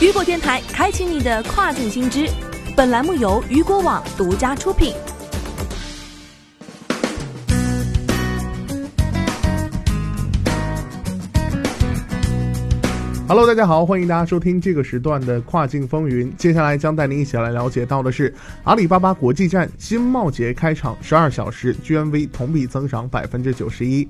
雨果电台开启你的跨境新知，本栏目由雨果网独家出品。Hello，大家好，欢迎大家收听这个时段的跨境风云。接下来将带您一起来了解到的是，阿里巴巴国际站新贸节开场十二小时，GMV 同比增长百分之九十一。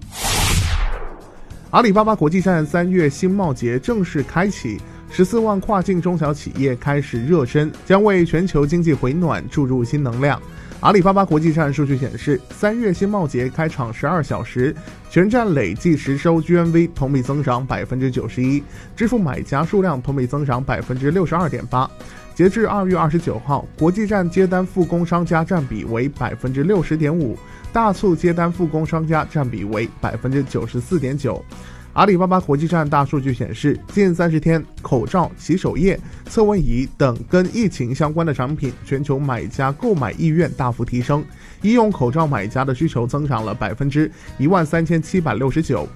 阿里巴巴国际站三月新贸节正式开启。十四万跨境中小企业开始热身，将为全球经济回暖注入新能量。阿里巴巴国际站数据显示，三月新贸节开场十二小时，全站累计实收 GMV 同比增长百分之九十一，支付买家数量同比增长百分之六十二点八。截至二月二十九号，国际站接单复工商家占比为百分之六十点五，大促接单复工商家占比为百分之九十四点九。阿里巴巴国际站大数据显示，近三十天，口罩、洗手液、测温仪等跟疫情相关的产品，全球买家购买意愿大幅提升。医用口罩买家的需求增长了百分之一万三千七百六十九。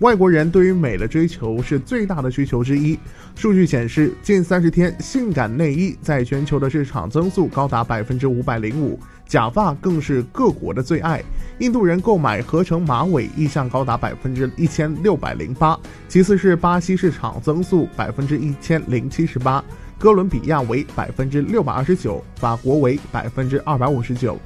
外国人对于美的追求是最大的需求之一。数据显示，近三十天，性感内衣在全球的市场增速高达百分之五百零五。假发更是各国的最爱，印度人购买合成马尾意向高达百分之一千六百零八，其次是巴西市场增速百分之一千零七十八，哥伦比亚为百分之六百二十九，法国为百分之二百五十九。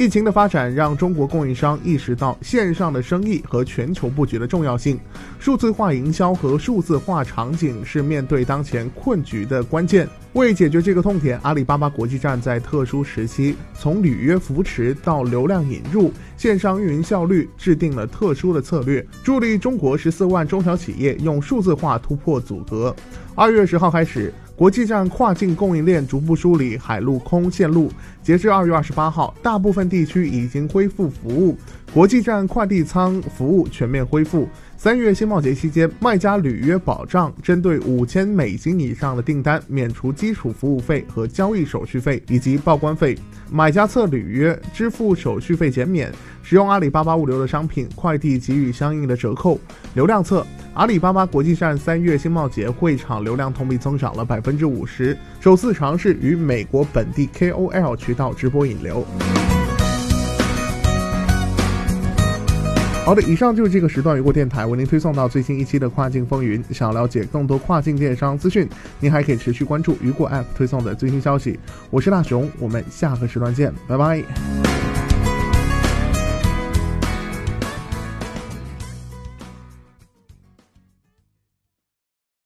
疫情的发展让中国供应商意识到线上的生意和全球布局的重要性，数字化营销和数字化场景是面对当前困局的关键。为解决这个痛点，阿里巴巴国际站在特殊时期，从履约扶持到流量引入、线上运营效率，制定了特殊的策略，助力中国十四万中小企业用数字化突破阻隔。二月十号开始。国际站跨境供应链逐步梳理海陆空线路，截至二月二十八号，大部分地区已经恢复服务，国际站快递仓服务全面恢复。三月新贸节期间，卖家履约保障，针对五千美金以上的订单，免除基础服务费和交易手续费以及报关费。买家侧履约支付手续费减免，使用阿里巴巴物流的商品，快递给予相应的折扣。流量侧，阿里巴巴国际站三月新贸节会场流量同比增长了百分之五十，首次尝试与美国本地 KOL 渠道直播引流。好的，以上就是这个时段雨果电台为您推送到最新一期的跨境风云。想了解更多跨境电商资讯，您还可以持续关注雨果 App 推送的最新消息。我是大熊，我们下个时段见，拜拜。